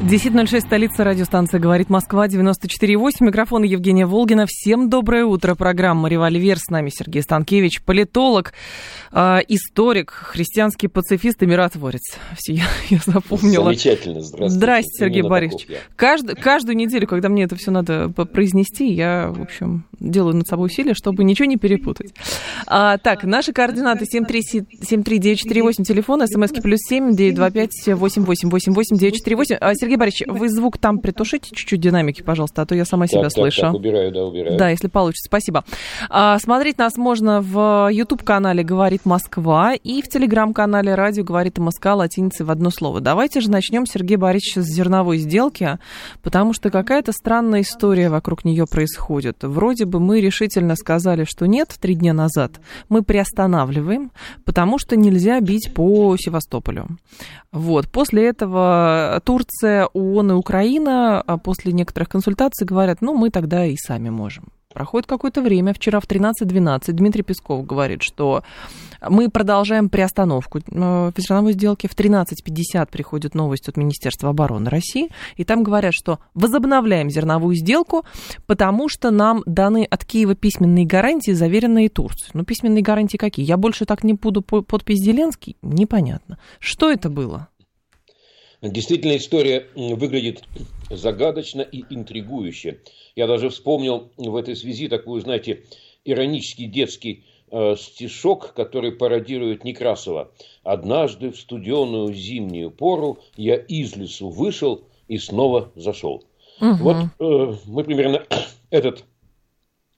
10.06, столица радиостанция «Говорит Москва», 94.8. Микрофон Евгения Волгина. Всем доброе утро. Программа «Револьвер». С нами Сергей Станкевич, политолог, э, историк, христианский пацифист и миротворец. Все, я, я запомнила. Замечательно. Здравствуйте. Здрасте, Сергей Именно Борисович. Кажд, каждую неделю, когда мне это все надо произнести, я, в общем, делаю над собой усилия, чтобы ничего не перепутать. А, так, наши координаты 73948, телефон, смски плюс 7, 925 8888 948. Сергей Борисович, вы звук там притушите чуть-чуть динамики, пожалуйста, а то я сама так, себя так, слышу. Так, убираю, да, убираю. Да, если получится, спасибо. А, смотреть нас можно в YouTube-канале «Говорит Москва» и в Телеграм-канале «Радио говорит МСК» латиницей в одно слово. Давайте же начнем, Сергей Борисович, с зерновой сделки, потому что какая-то странная история вокруг нее происходит. Вроде бы мы решительно сказали, что нет, три дня назад. Мы приостанавливаем, потому что нельзя бить по Севастополю. Вот. После этого Турция, ООН и Украина а после некоторых консультаций говорят, ну, мы тогда и сами можем. Проходит какое-то время. Вчера в 13.12 Дмитрий Песков говорит, что мы продолжаем приостановку э, зерновой сделки. В 13.50 приходит новость от Министерства обороны России, и там говорят, что возобновляем зерновую сделку, потому что нам даны от Киева письменные гарантии, заверенные Турцией. Ну, письменные гарантии какие? Я больше так не буду подпись Зеленский? Непонятно. Что это было? Действительно, история выглядит загадочно и интригующе. Я даже вспомнил в этой связи такую, знаете, иронический детский э, стишок, который пародирует Некрасова. «Однажды в студеную зимнюю пору я из лесу вышел и снова зашел». Угу. Вот э, мы примерно этот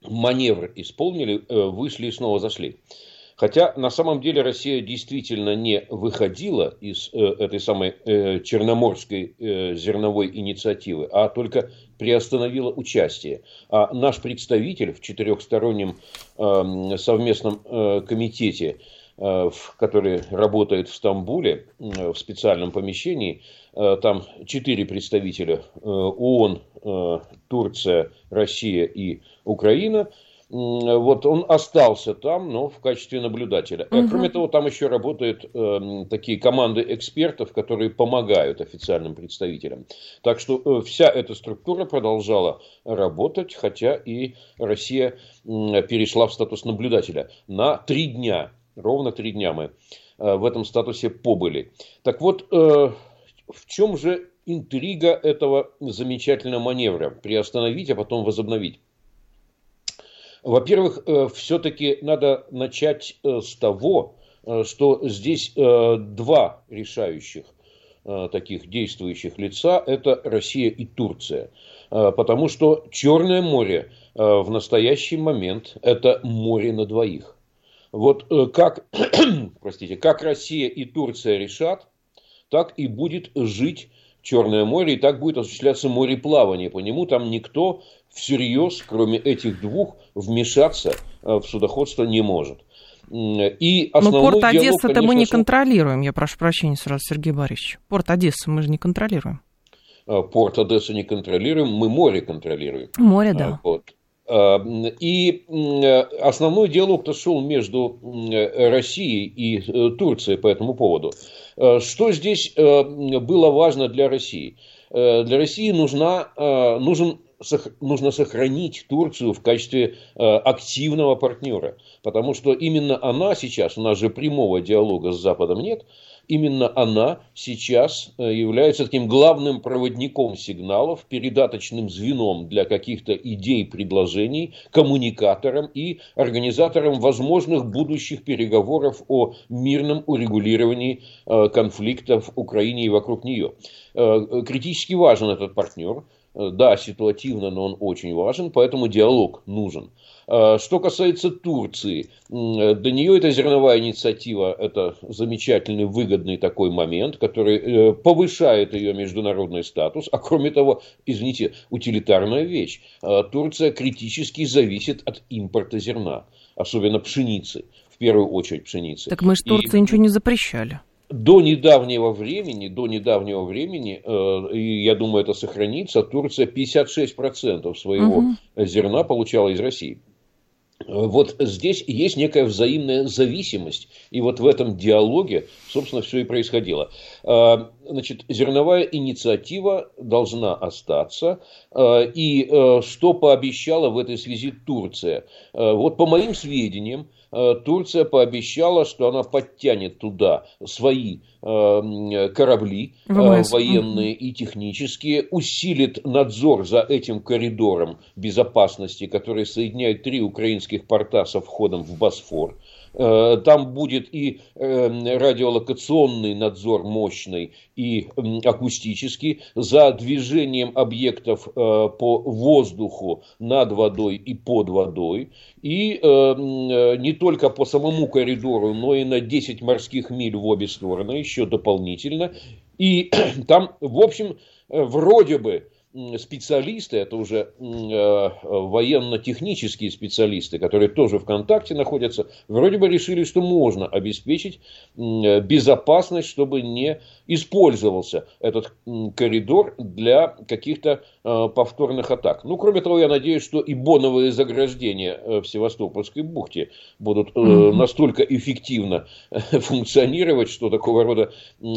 маневр исполнили, э, вышли и снова зашли. Хотя на самом деле Россия действительно не выходила из э, этой самой э, черноморской э, зерновой инициативы, а только приостановила участие. А наш представитель в четырехстороннем э, совместном э, комитете, э, который работает в Стамбуле э, в специальном помещении, э, там четыре представителя э, ООН, э, Турция, Россия и Украина – вот он остался там, но в качестве наблюдателя. Угу. Кроме того, там еще работают э, такие команды экспертов, которые помогают официальным представителям. Так что э, вся эта структура продолжала работать, хотя и Россия э, перешла в статус наблюдателя на три дня. Ровно три дня мы э, в этом статусе побыли. Так вот, э, в чем же интрига этого замечательного маневра? Приостановить, а потом возобновить. Во-первых, э, все-таки надо начать э, с того, э, что здесь два решающих таких действующих лица – это Россия и Турция. Потому что Черное море в настоящий момент – это море на двоих. Вот как, простите, как Россия и Турция решат, так и будет жить Черное море, и так будет осуществляться мореплавание. По нему там никто всерьез, кроме этих двух, вмешаться э, в судоходство не может. И Но порт Одесса-то мы не контролируем, я прошу прощения сразу, Сергей Борисович. Порт Одесса мы же не контролируем. Э, порт Одесса не контролируем, мы море контролируем. Море, да. Э, вот. И основной диалог-то шел между Россией и Турцией по этому поводу. Что здесь было важно для России? Для России нужна, нужен нужно сохранить Турцию в качестве э, активного партнера. Потому что именно она сейчас, у нас же прямого диалога с Западом нет, именно она сейчас э, является таким главным проводником сигналов, передаточным звеном для каких-то идей, предложений, коммуникатором и организатором возможных будущих переговоров о мирном урегулировании э, конфликтов в Украине и вокруг нее. Критически важен этот партнер – да, ситуативно, но он очень важен, поэтому диалог нужен. Что касается Турции, для нее эта зерновая инициатива – это замечательный, выгодный такой момент, который э, повышает ее международный статус. А кроме того, извините, утилитарная вещь. Турция критически зависит от импорта зерна, особенно пшеницы, в первую очередь пшеницы. Так мы же Турции И... ничего не запрещали до недавнего времени, до недавнего времени, э, и я думаю, это сохранится, Турция 56% своего угу. зерна получала из России. Вот здесь есть некая взаимная зависимость. И вот в этом диалоге, собственно, все и происходило. А, значит, зерновая инициатива должна остаться. И э, что пообещала в этой связи Турция? Вот по моим сведениям, Э, Турция пообещала, что она подтянет туда свои э, корабли э, ВМС. военные и технические, усилит надзор за этим коридором безопасности, который соединяет три украинских порта со входом в Босфор. Э, там будет и эм, радиолокационный надзор мощный, и акустический за движением объектов э, по воздуху над водой и под водой. И э, не только по самому коридору, но и на 10 морских миль в обе стороны, еще дополнительно. И там, в общем, вроде бы специалисты, это уже э, военно-технические специалисты, которые тоже в контакте находятся, вроде бы решили, что можно обеспечить безопасность, чтобы не использовался этот коридор для каких-то э, повторных атак. Ну, кроме того, я надеюсь, что и боновые заграждения э, в Севастопольской бухте будут mm-hmm. настолько эффективно функционировать, что такого рода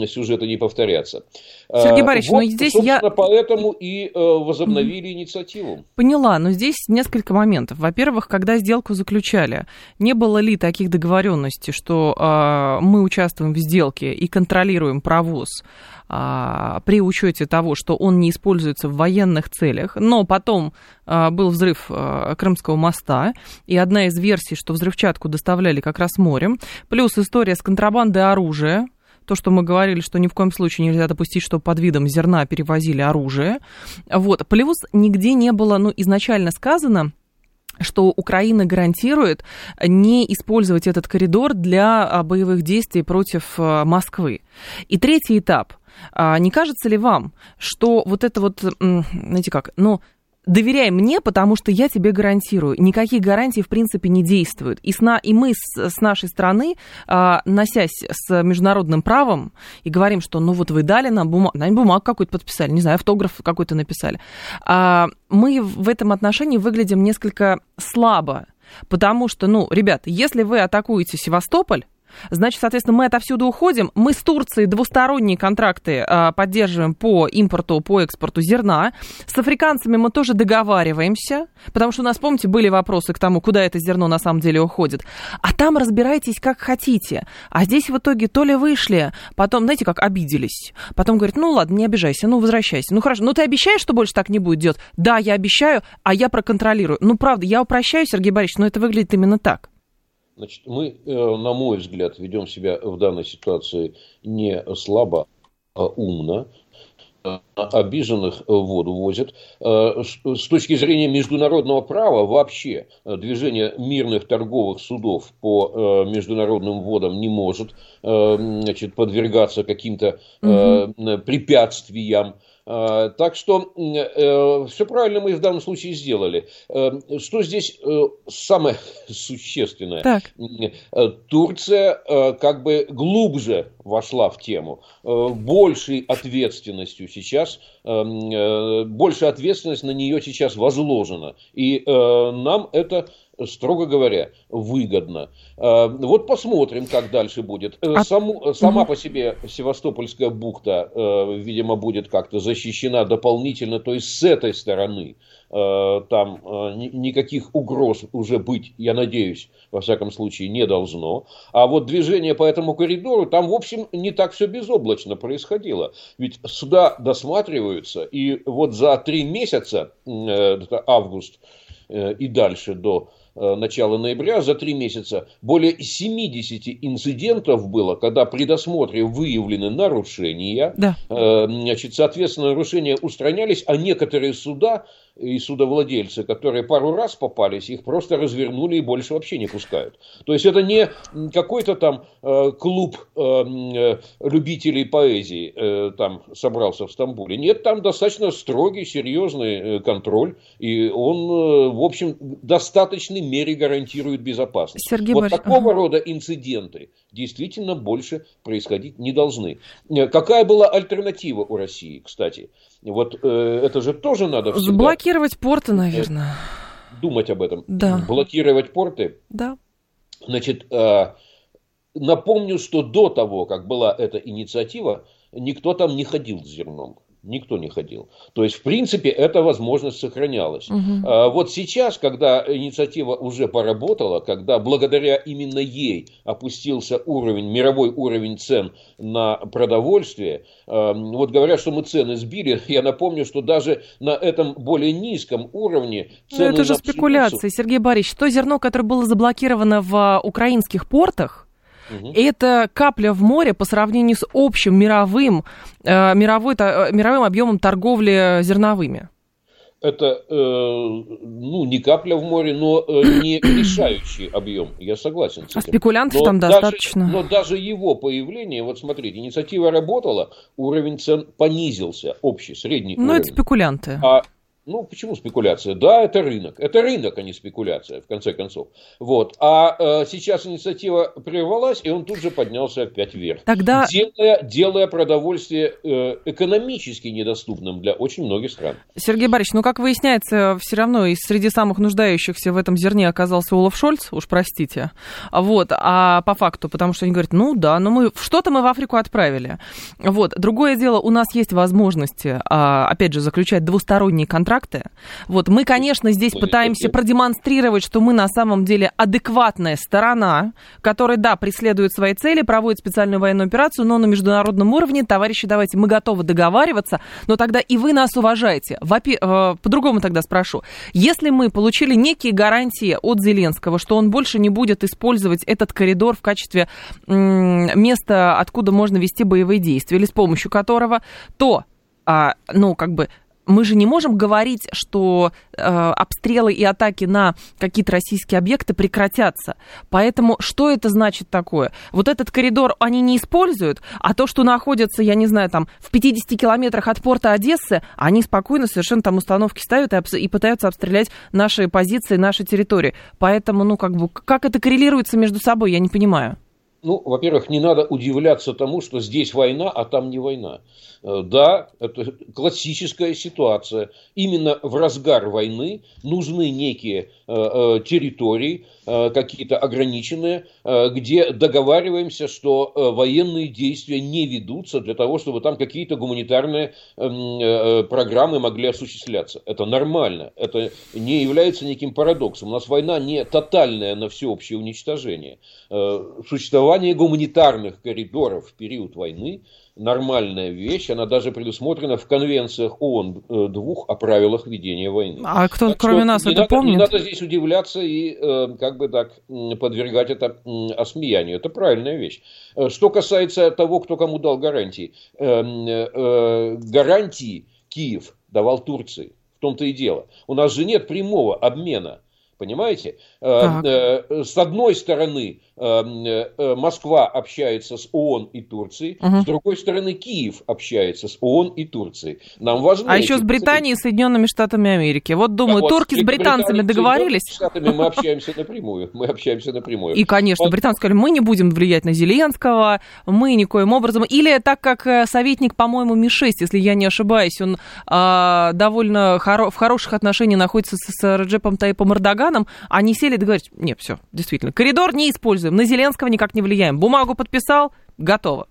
сюжеты не повторятся. Сергей Борисович, вот, ну здесь я... поэтому и Э, возобновили инициативу. Поняла, но здесь несколько моментов. Во-первых, когда сделку заключали, не было ли таких договоренностей, что э, мы участвуем в сделке и контролируем провоз э, при учете того, что он не используется в военных целях, но потом э, был взрыв Крымского моста, и одна из версий, что взрывчатку доставляли как раз морем, плюс история с контрабандой оружия, то, что мы говорили, что ни в коем случае нельзя допустить, что под видом зерна перевозили оружие. Вот. Плюс нигде не было, ну, изначально сказано, что Украина гарантирует не использовать этот коридор для а, боевых действий против а, Москвы. И третий этап. А, не кажется ли вам, что вот это вот, знаете как, ну, доверяй мне, потому что я тебе гарантирую. Никакие гарантии, в принципе, не действуют. И, сна, и мы с, с нашей стороны, а, носясь с международным правом, и говорим, что ну вот вы дали нам бумагу, нам бумагу какую-то подписали, не знаю, автограф какой-то написали. А, мы в этом отношении выглядим несколько слабо. Потому что, ну, ребята, если вы атакуете Севастополь, Значит, соответственно, мы отовсюду уходим. Мы с Турцией двусторонние контракты а, поддерживаем по импорту, по экспорту зерна. С африканцами мы тоже договариваемся, потому что у нас, помните, были вопросы к тому, куда это зерно на самом деле уходит. А там разбирайтесь как хотите. А здесь в итоге то ли вышли, потом, знаете, как обиделись. Потом говорят, ну ладно, не обижайся, ну возвращайся. Ну хорошо, ну ты обещаешь, что больше так не будет делать? Да, я обещаю, а я проконтролирую. Ну правда, я упрощаю, Сергей Борисович, но это выглядит именно так. Значит, мы, э, на мой взгляд, ведем себя в данной ситуации не слабо, а умно. Обиженных воду возят. Э, с точки зрения международного права вообще движение мирных торговых судов по э, международным водам не может значит, подвергаться каким-то угу. препятствиям так что э, все правильно мы в данном случае сделали. Э, что здесь э, самое существенное? Так. Турция как бы глубже вошла в тему. Большей ответственностью сейчас, больше ответственность на нее сейчас возложена. И нам это строго говоря, выгодно. А, вот посмотрим, как дальше будет. Э, а Саму, сама по себе Севастопольская бухта, э, видимо, будет как-то защищена дополнительно, то есть с этой стороны э, там никаких угроз уже быть, я надеюсь, во всяком случае, не должно. А вот движение по этому коридору, там, в общем, не так все безоблачно происходило. Ведь сюда досматриваются, и вот за три месяца, август и дальше до э, начала ноября, за три месяца, более 70 инцидентов было, когда при досмотре выявлены нарушения. Да. Э, значит, соответственно, нарушения устранялись, а некоторые суда и судовладельцы, которые пару раз попались, их просто развернули и больше вообще не пускают. То есть это не какой-то там э, клуб э, э, любителей поэзии э, там собрался в Стамбуле. Нет, там достаточно строгий, серьезный э, контроль, и он, э, в общем, в достаточной мере гарантирует безопасность. Сергей вот Борис... такого ага. рода инциденты действительно больше происходить не должны. Какая была альтернатива у России, кстати? Вот э, это же тоже надо всегда... Заблокировать порты, наверное. Думать об этом. Да. Блокировать порты. Да. Значит, э, напомню, что до того, как была эта инициатива, никто там не ходил с зерном. Никто не ходил. То есть, в принципе, эта возможность сохранялась. Угу. А вот сейчас, когда инициатива уже поработала, когда благодаря именно ей опустился уровень, мировой уровень цен на продовольствие, а, вот говорят, что мы цены сбили, я напомню, что даже на этом более низком уровне ну, цены... Но это же спекуляции, Сергей Борисович. То зерно, которое было заблокировано в украинских портах, Угу. Это капля в море по сравнению с общим мировым, э, мировой, э, мировым объемом торговли зерновыми. Это э, ну, не капля в море, но э, не решающий объем. Я согласен с этим. А спекулянтов но там даже, достаточно. Но даже его появление, вот смотрите, инициатива работала, уровень цен понизился, общий, средний ну, это спекулянты. А ну, почему спекуляция? Да, это рынок. Это рынок, а не спекуляция, в конце концов. Вот. А э, сейчас инициатива прервалась, и он тут же поднялся опять вверх. Тогда... Делая, делая продовольствие э, экономически недоступным для очень многих стран. Сергей Борисович, ну, как выясняется, все равно из среди самых нуждающихся в этом зерне оказался Олаф Шольц, уж простите. Вот. А по факту, потому что они говорят, ну да, но мы что-то мы в Африку отправили. Вот. Другое дело, у нас есть возможности, а, опять же, заключать двусторонние контракты контракты. Вот мы, конечно, здесь пытаемся продемонстрировать, что мы на самом деле адекватная сторона, которая, да, преследует свои цели, проводит специальную военную операцию, но на международном уровне, товарищи, давайте, мы готовы договариваться, но тогда и вы нас уважаете. Э, по-другому тогда спрошу. Если мы получили некие гарантии от Зеленского, что он больше не будет использовать этот коридор в качестве места, откуда можно вести боевые действия, или с помощью которого, то а, ну, как бы мы же не можем говорить, что э, обстрелы и атаки на какие-то российские объекты прекратятся. Поэтому что это значит такое? Вот этот коридор они не используют, а то, что находится, я не знаю, там в 50 километрах от порта Одессы, они спокойно совершенно там установки ставят и, и пытаются обстрелять наши позиции, наши территории. Поэтому, ну, как бы, как это коррелируется между собой, я не понимаю. Ну, во-первых, не надо удивляться тому, что здесь война, а там не война. Э, да, это классическая ситуация. Именно в разгар войны нужны некие э, э, территории, какие-то ограниченные, где договариваемся, что военные действия не ведутся для того, чтобы там какие-то гуманитарные эм, программы могли осуществляться. Это нормально. Это не является неким парадоксом. У нас война не тотальная на всеобщее уничтожение. Существование гуманитарных коридоров в период войны нормальная вещь, она даже предусмотрена в конвенциях ООН э, двух о правилах ведения войны. А кто, так кроме нас, это надо, помнит? Не надо здесь удивляться и э, как бы так подвергать это осмеянию. Это правильная вещь. Э, что касается того, кто кому дал гарантии. Гарантии Киев давал Турции. В том-то и дело. У нас же нет прямого обмена Понимаете? Так. С одной стороны, Эм, э, Москва общается с ООН и Турцией, угу. с другой стороны Киев общается с ООН и Турцией. Нам важно. А еще с Британией и Соединенными Штатами Америки. Вот думаю, да, турки вот, с британцами договорились. С Штатами мы общаемся напрямую. Мы общаемся напрямую. И, конечно, британцы сказали, мы не будем влиять на Зеленского, мы никоим образом. Или так как э, советник, по-моему, Ми-6, если я не ошибаюсь, он а, довольно хоро- в хороших отношениях находится с, Реджепом Таипом Эрдоганом, они сели и договорились, нет, все, действительно, коридор не используем. На Зеленского никак не влияем. Бумагу подписал, готово.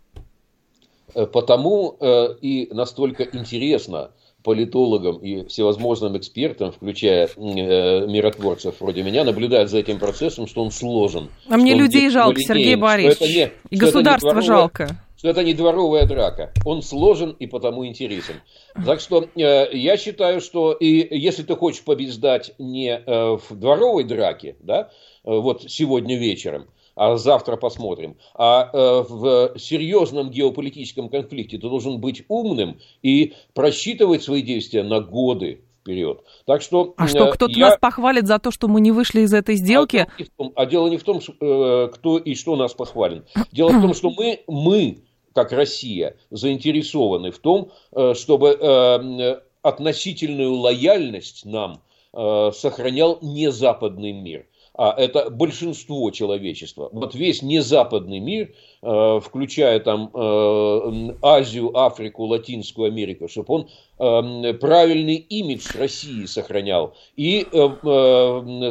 Э, потому э, и настолько интересно политологам и всевозможным экспертам, включая э, миротворцев вроде меня, наблюдать за этим процессом, что он сложен. А мне людей жалко, Сергей Борисович. Не, и государство жалко что это не дворовая драка. Он сложен и потому интересен. Так что э, я считаю, что и если ты хочешь побеждать не э, в дворовой драке, да, э, вот сегодня вечером, а завтра посмотрим. А э, в серьезном геополитическом конфликте ты должен быть умным и просчитывать свои действия на годы вперед. Так что, а что, кто-то я... нас похвалит за то, что мы не вышли из этой сделки? А, том, а дело не в том, э, кто и что нас похвален. Дело в том, что мы, мы, как Россия, заинтересованы в том, э, чтобы э, относительную лояльность нам сохранял не западный мир а это большинство человечества. Вот весь незападный мир, э, включая там э, Азию, Африку, Латинскую Америку, чтобы он э, правильный имидж России сохранял и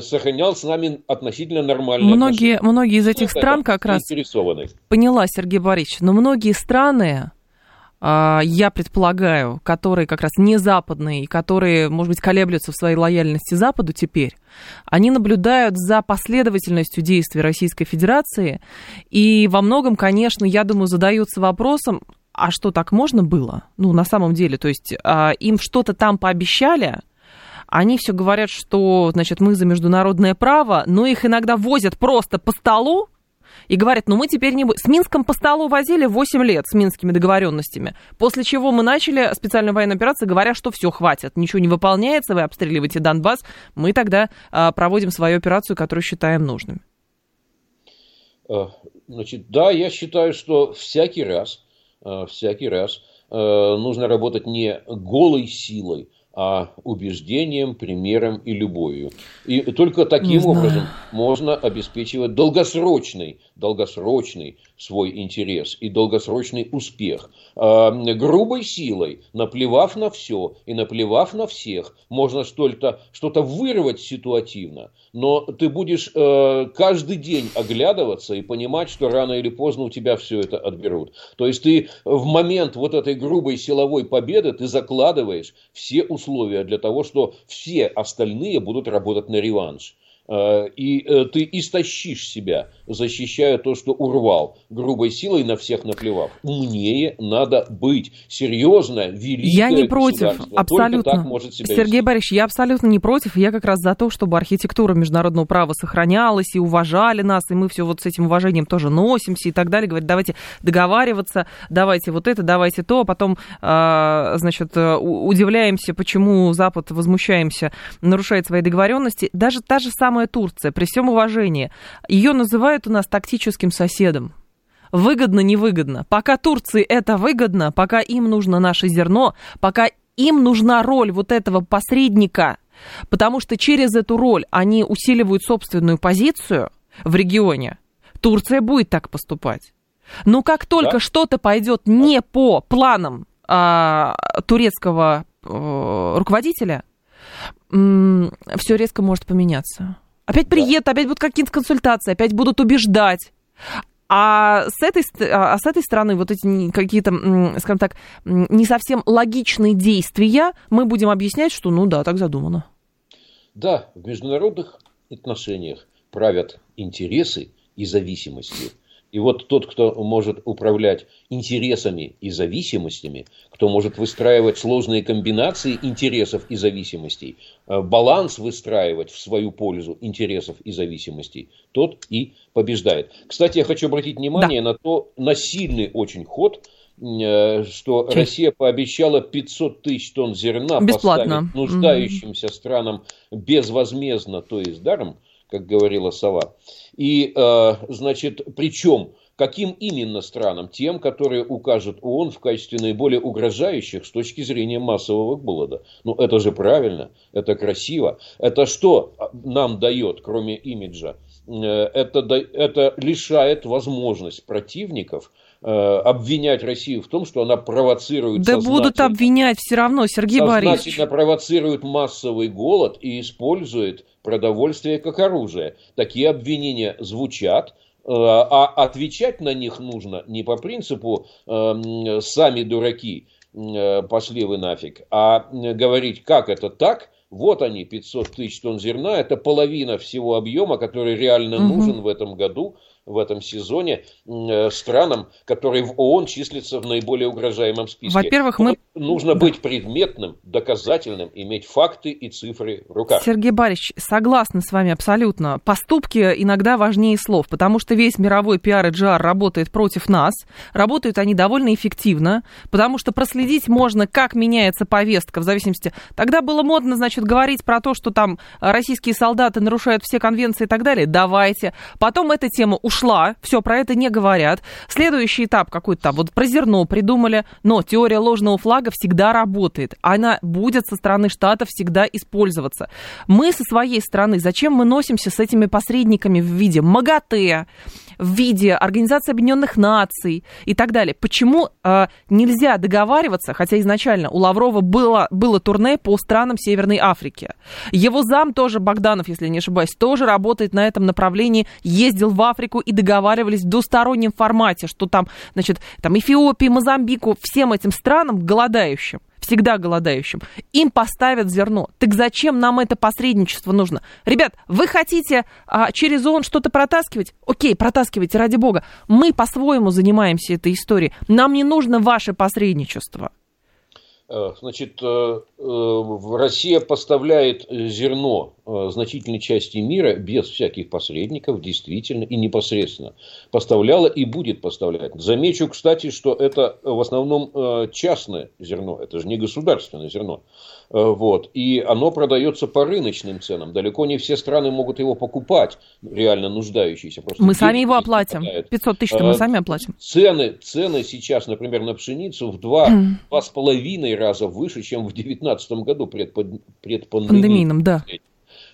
сохранял с нами относительно нормальные многие, отношения. Многие из этих стран как раз... Поняла, Сергей Борисович, но многие страны я предполагаю, которые как раз не западные, и которые, может быть, колеблются в своей лояльности Западу теперь, они наблюдают за последовательностью действий Российской Федерации, и во многом, конечно, я думаю, задаются вопросом, а что так можно было? Ну, на самом деле, то есть а, им что-то там пообещали, они все говорят, что, значит, мы за международное право, но их иногда возят просто по столу, и говорят, ну мы теперь не. С Минском по столу возили 8 лет с минскими договоренностями, после чего мы начали специальную военную операцию, говоря, что все, хватит, ничего не выполняется, вы обстреливаете Донбасс, мы тогда а, проводим свою операцию, которую считаем нужным. Э, значит, да, я считаю, что всякий раз, э, всякий раз э, нужно работать не голой силой, а убеждением, примером и любовью. И только таким образом можно обеспечивать долгосрочный, долгосрочный свой интерес и долгосрочный успех. А, грубой силой, наплевав на все и наплевав на всех, можно что-то что вырвать ситуативно, но ты будешь э, каждый день оглядываться и понимать, что рано или поздно у тебя все это отберут. То есть ты в момент вот этой грубой силовой победы ты закладываешь все условия для того, что все остальные будут работать на реванш. Э, и э, ты истощишь себя, защищая то, что урвал, грубой силой на всех наплевав. Умнее надо быть. Серьезно, великое Я не против, абсолютно. так может себя Сергей вести. Борисович, я абсолютно не против. Я как раз за то, чтобы архитектура международного права сохранялась и уважали нас, и мы все вот с этим уважением тоже носимся и так далее. Говорят, давайте договариваться, давайте вот это, давайте то, а потом, а, значит, э, удивляемся, почему Запад, возмущаемся, нарушает свои договоренности. Даже та же самая самая Турция, при всем уважении, ее называют у нас тактическим соседом. Выгодно, невыгодно. Пока Турции это выгодно, пока им нужно наше зерно, пока им нужна роль вот этого посредника, потому что через эту роль они усиливают собственную позицию в регионе, Турция будет так поступать. Но как только да. что-то пойдет не по планам а, турецкого а, руководителя, все резко может поменяться. Опять приедут, да. опять будут какие-то консультации, опять будут убеждать. А с этой, а с этой стороны вот эти какие-то, скажем так, не совсем логичные действия мы будем объяснять, что ну да, так задумано. Да, в международных отношениях правят интересы и зависимости. И вот тот, кто может управлять интересами и зависимостями, кто может выстраивать сложные комбинации интересов и зависимостей, э, баланс выстраивать в свою пользу интересов и зависимостей, тот и побеждает. Кстати, я хочу обратить внимание да. на то, на сильный очень ход, э, что Чуть. Россия пообещала 500 тысяч тонн зерна Бесплатно. поставить нуждающимся mm-hmm. странам безвозмездно, то есть даром, как говорила Сова. И, э, значит, причем Каким именно странам? Тем, которые укажет ООН в качестве наиболее угрожающих с точки зрения массового голода. Ну, это же правильно, это красиво. Это что нам дает, кроме имиджа? Э, это, это лишает возможность противников обвинять Россию в том, что она провоцирует Да будут обвинять все равно, Сергей Борисович. Сознательно провоцирует массовый голод и использует продовольствие как оружие. Такие обвинения звучат, э, а отвечать на них нужно не по принципу э, «сами дураки, э, пошли вы нафиг», а говорить, как это так, вот они, 500 тысяч тонн зерна, это половина всего объема, который реально угу. нужен в этом году в этом сезоне э, странам, которые в ООН числятся в наиболее угрожаемом списке. Во-первых, мы... Нужно быть предметным, доказательным, иметь факты и цифры в руках. Сергей Борисович, согласна с вами абсолютно. Поступки иногда важнее слов, потому что весь мировой пиар и джар работает против нас. Работают они довольно эффективно, потому что проследить можно, как меняется повестка в зависимости... Тогда было модно, значит, говорить про то, что там российские солдаты нарушают все конвенции и так далее. Давайте. Потом эта тема ушла, все, про это не говорят. Следующий этап какой-то там, вот про зерно придумали, но теория ложного флага всегда работает. Она будет со стороны Штатов всегда использоваться. Мы со своей стороны, зачем мы носимся с этими посредниками в виде МАГАТЭ, в виде Организации Объединенных Наций и так далее. Почему э, нельзя договариваться, хотя изначально у Лаврова было, было турне по странам Северной Африки. Его зам тоже, Богданов, если не ошибаюсь, тоже работает на этом направлении, ездил в Африку и договаривались в двустороннем формате, что там, значит, там Эфиопии, Мозамбику, всем этим странам голодающим всегда голодающим, им поставят зерно. Так зачем нам это посредничество нужно? Ребят, вы хотите а, через ООН что-то протаскивать? Окей, протаскивайте, ради бога. Мы по-своему занимаемся этой историей. Нам не нужно ваше посредничество. Э, значит, э, э, Россия поставляет зерно значительной части мира без всяких посредников, действительно и непосредственно. Поставляла и будет поставлять. Замечу, кстати, что это в основном частное зерно, это же не государственное зерно. Э, вот. И оно продается по рыночным ценам. Далеко не все страны могут его покупать, реально нуждающиеся. Просто мы сами его оплатим. 500 тысяч мы э, сами оплатим. Цены, цены сейчас, например, на пшеницу в два, два с половиной раза выше, чем в 2019 году предпандемийном. Пандемийном, да.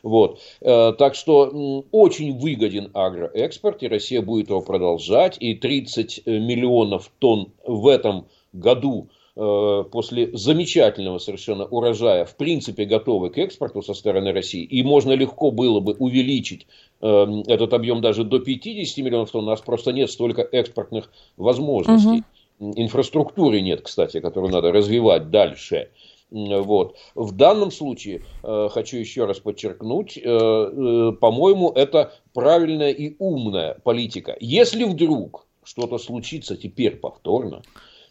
Вот. Э, так что очень выгоден агроэкспорт, и Россия будет его продолжать. И 30 миллионов тонн в этом году Э, после замечательного совершенно урожая, в принципе, готовы к экспорту со стороны России, и можно легко было бы увеличить э, этот объем даже до 50 миллионов тонн, у нас просто нет столько экспортных возможностей. Угу. Инфраструктуры нет, кстати, которую надо развивать дальше. Вот. В данном случае, э, хочу еще раз подчеркнуть, э, э, по-моему, это правильная и умная политика. Если вдруг что-то случится теперь повторно,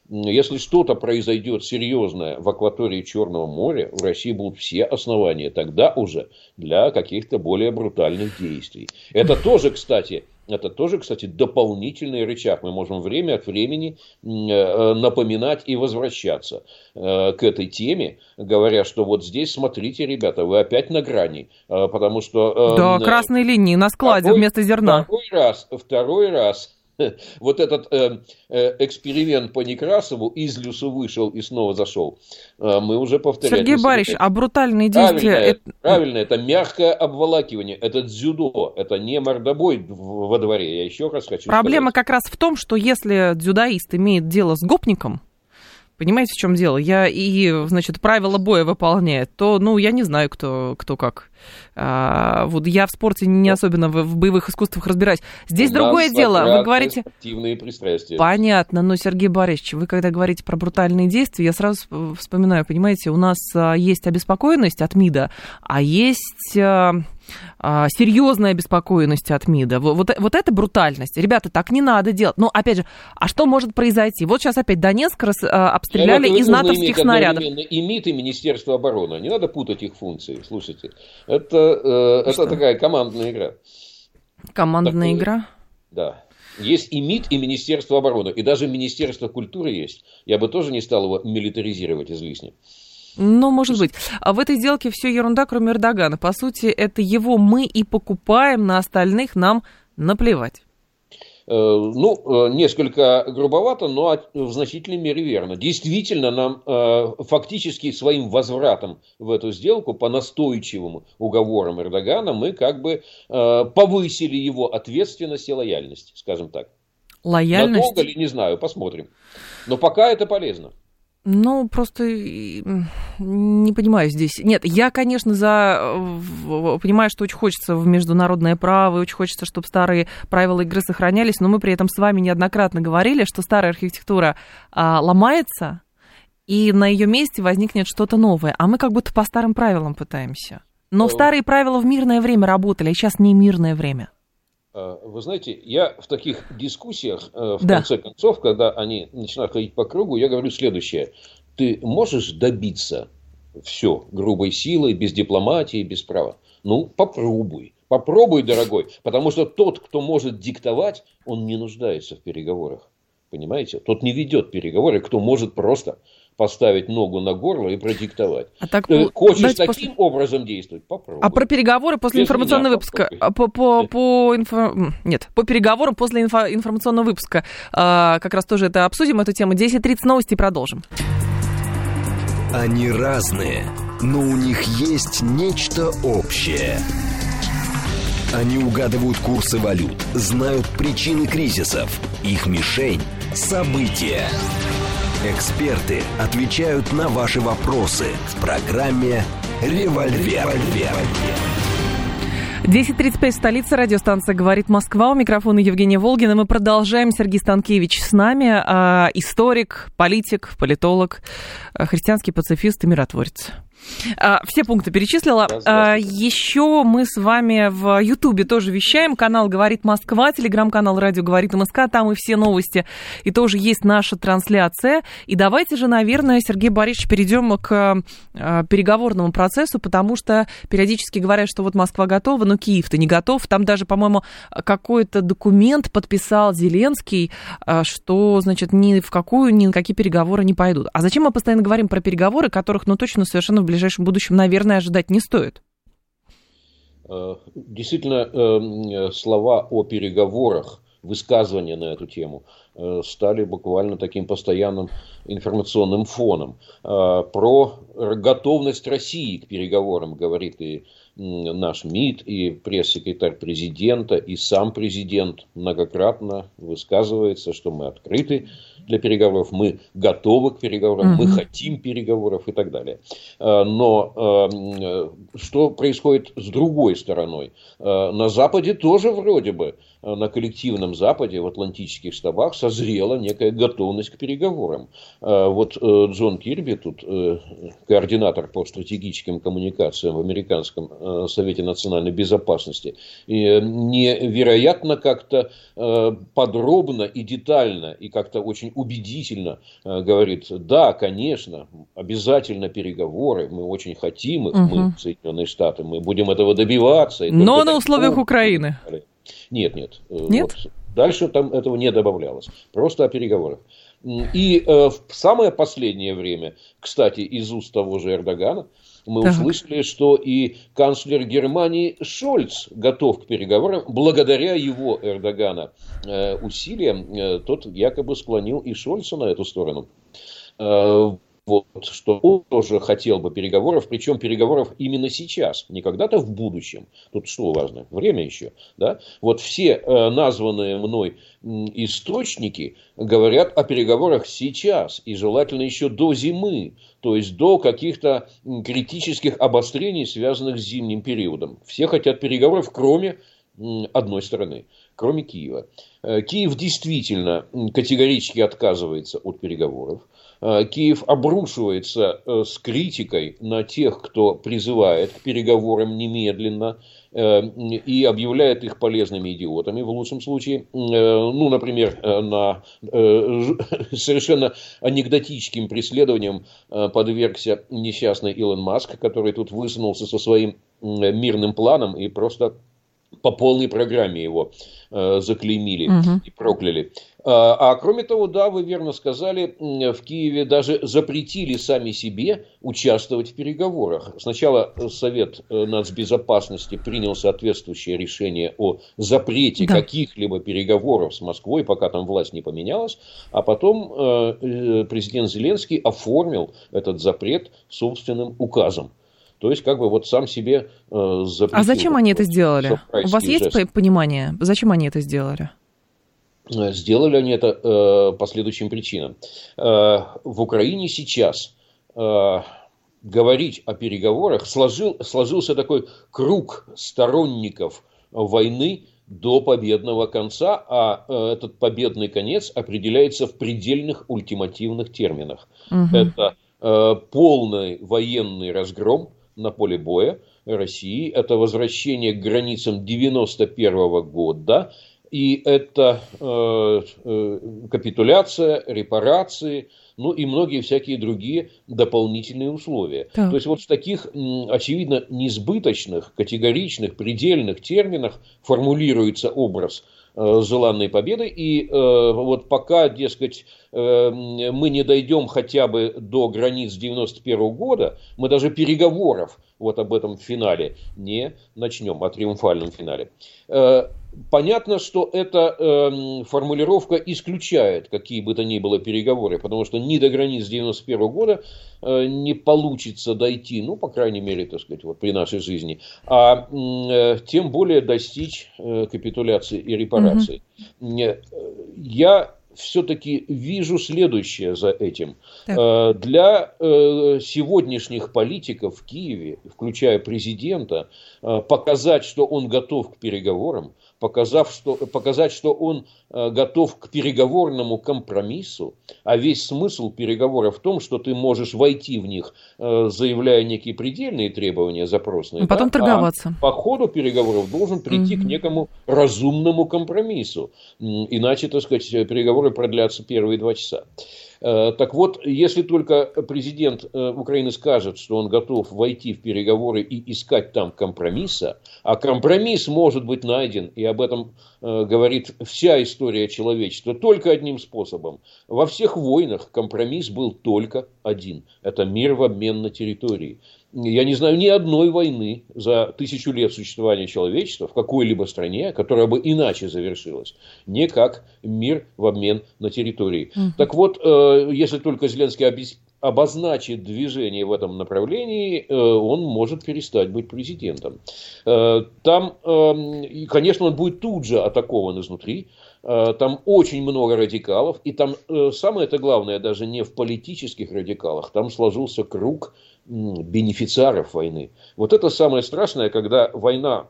если что-то произойдет серьезное в акватории Черного моря, в России будут все основания тогда уже для каких-то более брутальных действий. Это тоже, кстати, это тоже, кстати, дополнительный рычаг. Мы можем время от времени э, напоминать и возвращаться э, к этой теме, говоря, что вот здесь, смотрите, ребята, вы опять на грани, э, потому что... Да, красные линии на складе второй, вместо зерна. Второй раз, второй раз вот этот э, э, эксперимент по Некрасову из Люсу вышел и снова зашел. Э, мы уже повторяем. Сергей Борисович, а брутальные действия... Правильно, это... правильно, это мягкое обволакивание, это дзюдо, это не мордобой во дворе, я еще раз хочу Проблема сказать. как раз в том, что если дзюдоист имеет дело с гопником, Понимаете, в чем дело? Я и, значит, правила боя выполняет, то, ну, я не знаю, кто, кто как. А, вот я в спорте не особенно в, в боевых искусствах разбираюсь. Здесь другое дело. Вы говорите... Спортивные пристрастия. Понятно, но, Сергей Борисович, вы когда говорите про брутальные действия, я сразу вспоминаю, понимаете, у нас а, есть обеспокоенность от МИДа, а есть а, серьезная обеспокоенность от МИДа. Вот, вот это брутальность. Ребята, так не надо делать. Ну, опять же, а что может произойти? Вот сейчас опять Донецк раз, а, обстреляли ну, из натовских снарядов. И МИД, и Министерство обороны. Не надо путать их функции. Слушайте, это, э, это такая командная игра. Командная Такое, игра? Да. Есть и МИД, и Министерство обороны. И даже Министерство культуры есть. Я бы тоже не стал его милитаризировать излишне. Ну, может быть. А в этой сделке все ерунда, кроме Эрдогана. По сути, это его мы и покупаем, на остальных нам наплевать. Э, ну, э, несколько грубовато, но в значительной мере верно. Действительно, нам э, фактически своим возвратом в эту сделку по настойчивым уговорам Эрдогана мы как бы повысили его ответственность и лояльность, скажем так. Лояльность? Надолго ли, не знаю, посмотрим. Но пока это полезно. Ну, просто не понимаю здесь. Нет, я, конечно, за... Понимаю, что очень хочется в международное право, очень хочется, чтобы старые правила игры сохранялись, но мы при этом с вами неоднократно говорили, что старая архитектура а, ломается, и на ее месте возникнет что-то новое. А мы как будто по старым правилам пытаемся. Но старые правила в мирное время работали, а сейчас не мирное время. Вы знаете, я в таких дискуссиях, в да. конце концов, когда они начинают ходить по кругу, я говорю следующее. Ты можешь добиться все грубой силой, без дипломатии, без права? Ну, попробуй. Попробуй, дорогой. Потому что тот, кто может диктовать, он не нуждается в переговорах. Понимаете? Тот не ведет переговоры, кто может просто поставить ногу на горло и продиктовать. А так, Ты хочешь таким после... образом действовать? Попробуй. А про переговоры после Без информационного выпуска? А по, по, по инфо... Нет, по переговорам после инфо... информационного выпуска а, как раз тоже это обсудим, эту тему. 10.30 новости продолжим. Они разные, но у них есть нечто общее. Они угадывают курсы валют, знают причины кризисов. Их мишень – события. Эксперты отвечают на ваши вопросы в программе «Револьвер». 10.35, столица, радиостанция «Говорит Москва». У микрофона Евгения Волгина. Мы продолжаем. Сергей Станкевич с нами. А, историк, политик, политолог, а, христианский пацифист и миротворец. А, все пункты перечислила. А, еще мы с вами в Ютубе тоже вещаем. Канал «Говорит Москва», телеграм-канал «Радио говорит МСК». Там и все новости. И тоже есть наша трансляция. И давайте же, наверное, Сергей Борисович, перейдем к а, переговорному процессу, потому что периодически говорят, что вот Москва готова, но Киев-то не готов. Там даже, по-моему, какой-то документ подписал Зеленский, что, значит, ни в какую, ни на какие переговоры не пойдут. А зачем мы постоянно говорим про переговоры, которых, ну, точно совершенно в ближайшем будущем, наверное, ожидать не стоит. Э, действительно, э, слова о переговорах, высказывания на эту тему э, стали буквально таким постоянным информационным фоном. Про готовность России к переговорам говорит и наш МИД, и пресс-секретарь президента, и сам президент многократно высказывается, что мы открыты для переговоров, мы готовы к переговорам, угу. мы хотим переговоров и так далее. Э, но э, что происходит с другой стороной? Э, на Западе тоже вроде бы на коллективном Западе, в атлантических штабах, созрела некая готовность к переговорам. Вот Джон Кирби, тут координатор по стратегическим коммуникациям в Американском Совете национальной безопасности, невероятно как-то подробно и детально, и как-то очень убедительно э, говорит, да, конечно, обязательно переговоры, мы очень хотим их, угу. мы, Соединенные Штаты, мы будем этого добиваться. Но на условиях Украины. Нет, нет. Э, нет? Вот, дальше там этого не добавлялось. Просто о переговорах. И э, в самое последнее время, кстати, из уст того же Эрдогана, мы так. услышали, что и канцлер Германии Шольц готов к переговорам. Благодаря его, Эрдогана, э, усилиям, э, тот якобы склонил и Шольца на эту сторону. Вот, что он тоже хотел бы переговоров, причем переговоров именно сейчас, не когда-то в будущем. Тут что важно? Время еще. Да? Вот все э, названные мной источники говорят о переговорах сейчас, и желательно еще до зимы, то есть до каких-то критических обострений, связанных с зимним периодом. Все хотят переговоров, кроме одной стороны, кроме Киева. Э, Киев действительно категорически отказывается от переговоров. Э, Киев обрушивается э, с критикой на тех, кто призывает к переговорам немедленно э, и объявляет их полезными идиотами в лучшем случае. Ну, например, на совершенно анекдотическим преследованием подвергся несчастный Илон Маск, который тут высунулся со своим мирным планом и просто по полной программе его э, заклеймили угу. и прокляли. А, а кроме того, да, вы верно сказали, в Киеве даже запретили сами себе участвовать в переговорах. Сначала Совет э, нацбезопасности принял соответствующее решение о запрете да. каких-либо переговоров с Москвой, пока там власть не поменялась, а потом э, э президент Зеленский оформил этот запрет собственным указом. То есть, как бы вот сам себе э, запретил. А зачем они это сделали? У вас есть жест. понимание, зачем они это сделали? Сделали они это э, по следующим причинам. Э, в Украине сейчас э, говорить о переговорах сложил, сложился такой круг сторонников войны до победного конца, а э, этот победный конец определяется в предельных ультимативных терминах. Угу. Это э, полный военный разгром на поле боя, России, это возвращение к границам 91 года, и это э, э, капитуляция, репарации, ну и многие всякие другие дополнительные условия. Так. То есть вот в таких, очевидно, несбыточных, категоричных, предельных терминах формулируется образ э, желанной победы. И э, вот пока, дескать, э, мы не дойдем хотя бы до границ 91 года, мы даже переговоров вот об этом финале не начнем, о триумфальном финале. Э, понятно, что эта э, формулировка исключает какие бы то ни было переговоры, потому что ни до границ 91 года э, не получится дойти, ну, по крайней мере, так сказать, вот при нашей жизни, а э, тем более достичь капитуляции и репарации. Угу. Я все-таки вижу следующее за этим. Так. Э, для э, сегодняшних политиков в Киеве, включая президента, показать, что он готов к переговорам, показав, что, показать, что он э, готов к переговорному компромиссу, а весь смысл переговоров в том, что ты можешь войти в них, э, заявляя некие предельные требования запросные. А потом да, торговаться. А по ходу переговоров должен прийти угу. к некому разумному компромиссу. Иначе, так сказать, переговоры продлятся первые два часа. Э, так вот, если только президент э, Украины скажет, что он готов войти в переговоры и искать там компромисса, а компромисс может быть найден, и об этом э, говорит вся история человечества, только одним способом. Во всех войнах компромисс был только один. Это мир в обмен на территории я не знаю ни одной войны за тысячу лет существования человечества в какой-либо стране, которая бы иначе завершилась, не как мир в обмен на территории. Угу. Так вот, э, если только Зеленский обозначит движение в этом направлении, э, он может перестать быть президентом. Э, там, эм, конечно, он будет тут же атакован изнутри, там очень много радикалов, и там самое это главное даже не в политических радикалах, там сложился круг бенефициаров войны. Вот это самое страшное, когда война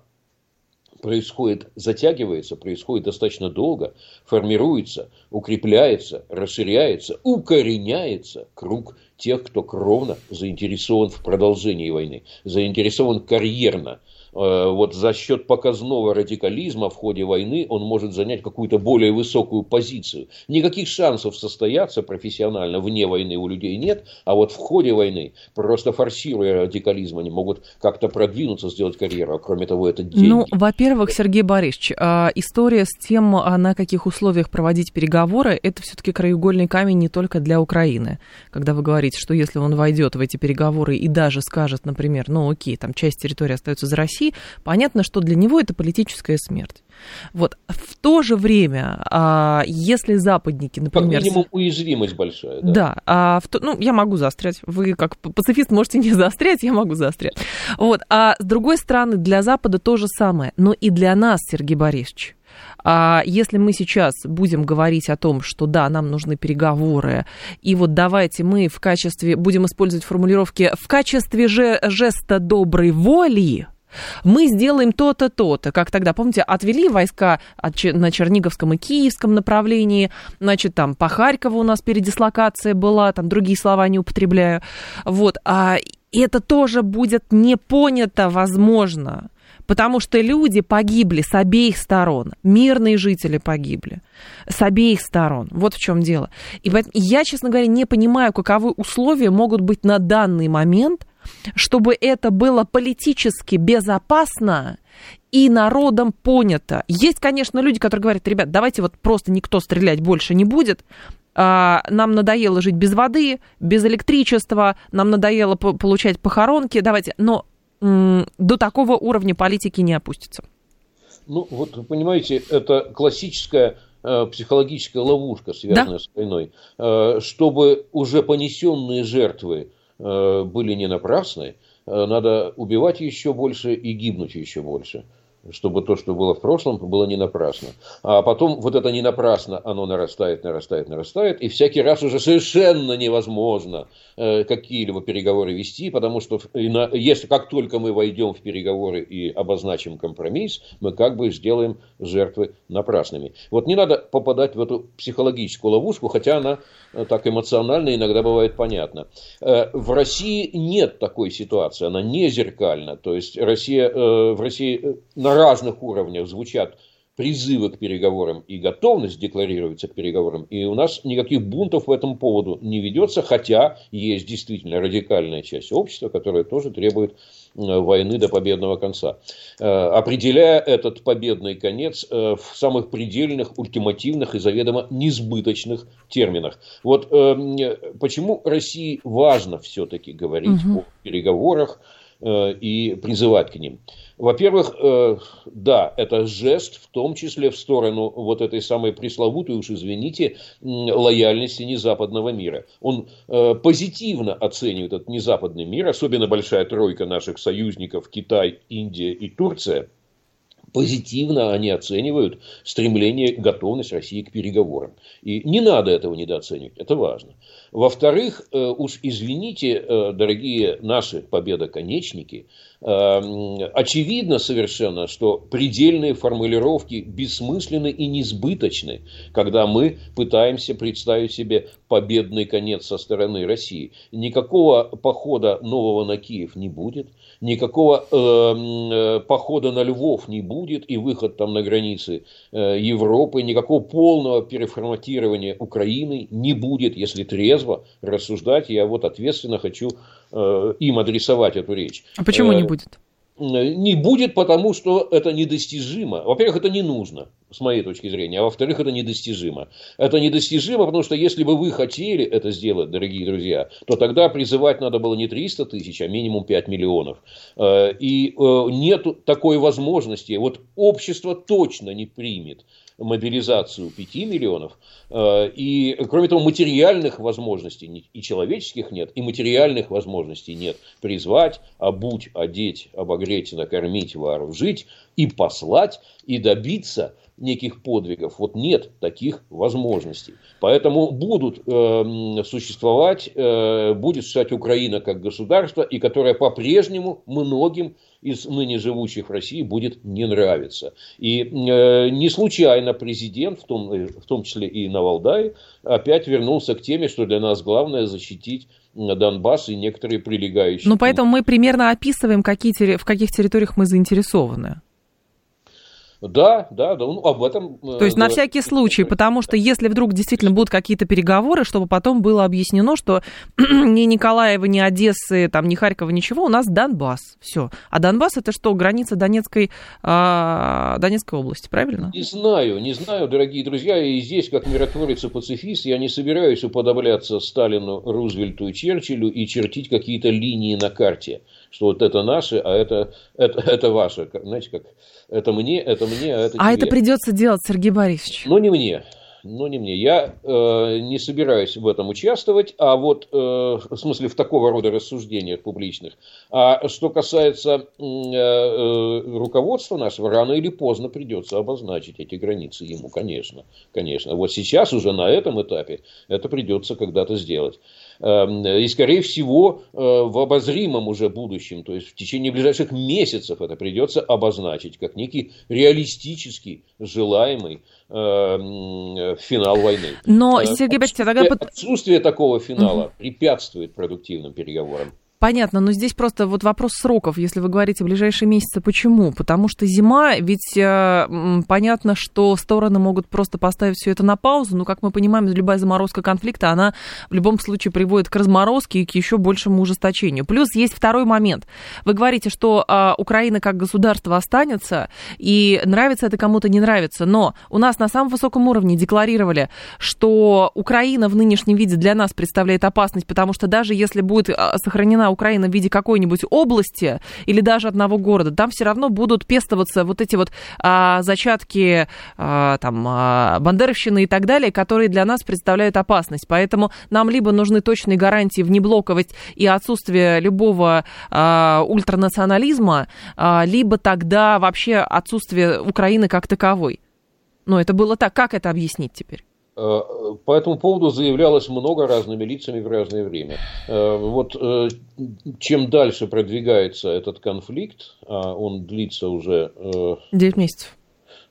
происходит, затягивается, происходит достаточно долго, формируется, укрепляется, расширяется, укореняется круг тех, кто кровно заинтересован в продолжении войны, заинтересован карьерно – вот за счет показного радикализма в ходе войны он может занять какую-то более высокую позицию. Никаких шансов состояться профессионально вне войны у людей нет, а вот в ходе войны, просто форсируя радикализм, они могут как-то продвинуться, сделать карьеру, а кроме того, это деньги. Ну, во-первых, Сергей Борисович, а, история с тем, а, на каких условиях проводить переговоры, это все-таки краеугольный камень не только для Украины. Когда вы говорите, что если он войдет в эти переговоры и даже скажет, например, ну окей, там часть территории остается за Россией, понятно, что для него это политическая смерть. Вот в то же время, а, если западники, например... Как минимум уязвимость большая. Да, да а в то, ну, я могу заострять. Вы как пацифист можете не заострять, я могу заострять. Вот. А с другой стороны, для Запада то же самое. Но и для нас, Сергей Борисович, а если мы сейчас будем говорить о том, что да, нам нужны переговоры, и вот давайте мы в качестве, будем использовать формулировки в качестве же жеста доброй воли, мы сделаем то-то, то-то. Как тогда, помните, отвели войска от, на Черниговском и Киевском направлении, значит, там по Харькову у нас передислокация была, там другие слова не употребляю. Вот, а это тоже будет не понято, возможно, потому что люди погибли с обеих сторон, мирные жители погибли с обеих сторон. Вот в чем дело. И я, честно говоря, не понимаю, каковы условия могут быть на данный момент – чтобы это было политически безопасно и народом понято. Есть, конечно, люди, которые говорят, ребят, давайте вот просто никто стрелять больше не будет, а, нам надоело жить без воды, без электричества, нам надоело получать похоронки, давайте, но до такого уровня политики не опустится. Ну, вот, вы понимаете, это классическая э, психологическая ловушка, связанная да? с войной. Э, чтобы уже понесенные жертвы были не напрасны, э, надо убивать еще больше и гибнуть еще больше. чтобы то, что было в прошлом, было не напрасно. А потом вот это не напрасно, оно нарастает, нарастает, нарастает, и всякий раз уже совершенно невозможно э, какие-либо переговоры вести, потому что если как только мы войдем в переговоры и обозначим компромисс, мы как бы сделаем жертвы напрасными. Вот не надо попадать в эту психологическую ловушку, хотя она э, так эмоционально иногда бывает понятна. Э, в России нет такой ситуации, она не зеркальна. То есть Россия, в России на разных уровнях звучат призывы к переговорам и готовность декларируется к переговорам. И у нас никаких бунтов в этом поводу не ведется, хотя есть действительно радикальная часть общества, которая тоже требует войны до победного конца. Э, определяя этот победный конец э, в самых предельных, ультимативных и заведомо несбыточных терминах. Вот э, почему России важно все-таки говорить угу. о переговорах и призывать к ним. Во-первых, э, да, это жест, в том числе в сторону вот этой самой пресловутой, уж извините, лояльности незападного мира. Он э, позитивно оценивает этот незападный мир, особенно большая тройка наших союзников Китай, Индия и Турция – позитивно они оценивают стремление, готовность России к переговорам. И не надо этого недооценивать, это важно. Во-вторых, э, уж извините, э, дорогие наши победоконечники, э, очевидно совершенно, что предельные формулировки бессмысленны и несбыточны, когда мы пытаемся представить себе победный конец со стороны России. Никакого похода нового на Киев не будет, никакого э, похода на Львов не будет и выход там на границы э, Европы, никакого полного переформатирования Украины не будет, если трезво рассуждать. Я вот ответственно хочу э, им адресовать эту речь. А почему не будет? не будет, потому что это недостижимо. Во-первых, это не нужно, с моей точки зрения. А во-вторых, это недостижимо. Это недостижимо, потому что если бы вы хотели это сделать, дорогие друзья, то тогда призывать надо было не 300 тысяч, а минимум 5 миллионов. Э, и э, нет такой возможности. Вот общество точно не примет мобилизацию 5 миллионов. Э, и, кроме того, материальных возможностей и человеческих нет, и материальных возможностей нет. Призвать, обуть, одеть, обогреть, накормить, вооружить и послать, и добиться неких подвигов. Вот нет таких возможностей. Поэтому будут э, существовать, э, будет существовать Украина как государство, и которая по-прежнему многим из ныне живущих в России будет не нравиться. И э, не случайно президент, в том, э, в том числе и на Валдае, опять вернулся к теме, что для нас главное защитить Донбасс и некоторые прилегающие. Ну, поэтому мы примерно описываем, какие, в каких территориях мы заинтересованы. Да, да, да, ну, об этом... Э, То есть на всякий случай, потому что если вдруг действительно будут какие-то переговоры, чтобы потом было объяснено, что ни Николаева, ни Одессы, там, ни Харькова, ничего, у нас Донбасс, все. А Донбасс это что, граница Донецкой, э, Донецкой области, правильно? Не знаю, не знаю, дорогие друзья, и здесь, как миротворец и пацифист, я не собираюсь уподобляться Сталину, Рузвельту и Черчиллю и чертить какие-то линии на карте что вот это наше, а это, это, это ваше. Знаете, как это мне, это мне, а это А тебе. это придется делать, Сергей Борисович. Ну, не мне. Ну, не мне. Я э, не собираюсь в этом участвовать, а вот, э, в смысле, в такого рода рассуждениях публичных. А что касается э, э, руководства нашего, рано или поздно придется обозначить эти границы ему, конечно. Конечно. Вот сейчас уже на этом этапе это придется когда-то сделать. Эм, и, скорее всего, э, в обозримом уже будущем, то есть в течение ближайших месяцев это придется обозначить как некий реалистический, желаемый эм, финал войны. Но, э, Сергей Борисович, тогда... Отсутствие такого финала угу. препятствует продуктивным переговорам. Понятно, но здесь просто вот вопрос сроков, если вы говорите ближайшие месяцы, почему? Потому что зима, ведь э, понятно, что стороны могут просто поставить все это на паузу, но, как мы понимаем, любая заморозка конфликта, она в любом случае приводит к разморозке и к еще большему ужесточению. Плюс есть второй момент. Вы говорите, что э, Украина как государство останется, и нравится это кому-то, не нравится, но у нас на самом высоком уровне декларировали, что Украина в нынешнем виде для нас представляет опасность, потому что даже если будет а, сохранена нужна Украина в виде какой-нибудь области или даже одного города, там все равно будут пестоваться вот эти вот а, зачатки а, там, а, бандеровщины и так далее, которые для нас представляют опасность. Поэтому нам либо нужны точные гарантии в неблоковость и отсутствие любого а, ультранационализма, а, либо тогда вообще отсутствие Украины как таковой. Но это было так. Как это объяснить теперь? Э, по этому поводу заявлялось много разными лицами в разное время. Э, вот э, чем дальше продвигается этот конфликт, а он длится уже... 9 месяцев.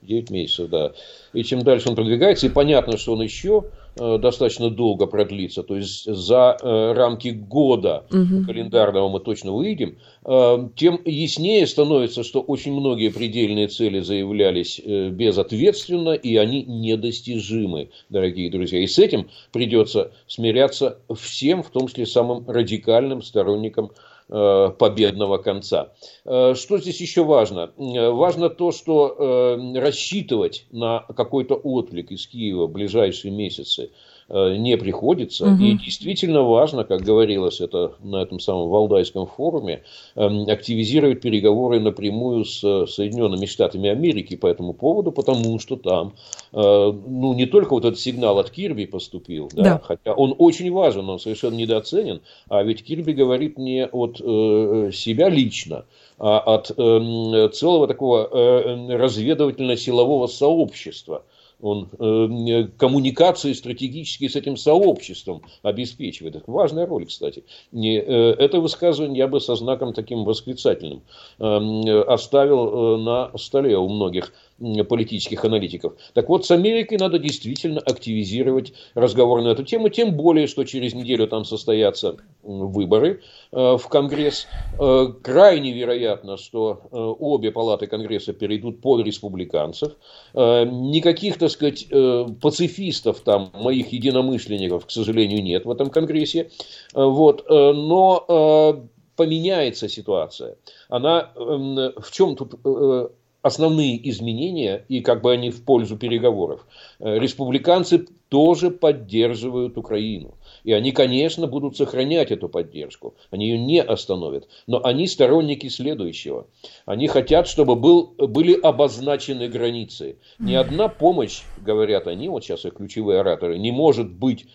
9 месяцев, да. И чем дальше он продвигается, и понятно, что он еще достаточно долго продлится, то есть за э, рамки года угу. календарного мы точно выйдем, э, тем яснее становится, что очень многие предельные цели заявлялись безответственно, и они недостижимы, дорогие друзья. И с этим придется смиряться всем, в том числе самым радикальным сторонникам победного конца. Что здесь еще важно? Важно то, что рассчитывать на какой-то отклик из Киева в ближайшие месяцы Э, не приходится. Угу. И действительно важно, как говорилось это на этом самом Валдайском форуме, эм, активизировать переговоры напрямую с Соединенными Штатами Америки по этому поводу, потому что там э, ну, не только вот этот сигнал от Кирби поступил, да, да. хотя он очень важен, он совершенно недооценен, а ведь Кирби говорит не от э, себя лично, а от целого такого разведывательно-силового сообщества – он э, коммуникации стратегические с этим сообществом обеспечивает. Это важная роль, кстати. И, э, это высказывание я бы со знаком таким восклицательным э, оставил э, на столе у многих политических аналитиков. Так вот, с Америкой надо действительно активизировать разговор на эту тему, тем более, что через неделю там состоятся выборы э, в Конгресс. Э, крайне вероятно, что э, обе палаты Конгресса перейдут под республиканцев. Никаких, так сказать, пацифистов там, моих единомышленников, к сожалению, нет в этом Конгрессе. Вот. Но поменяется ситуация. Она эм, в чем тут основные изменения, и как бы они в пользу переговоров. Э, республиканцы тоже поддерживают Украину. И они, конечно, будут сохранять эту поддержку. Они ее не остановят. Но они сторонники следующего. Они хотят, чтобы был, были обозначены границы. Ни одна помощь, говорят они, вот сейчас их ключевые ораторы, не может быть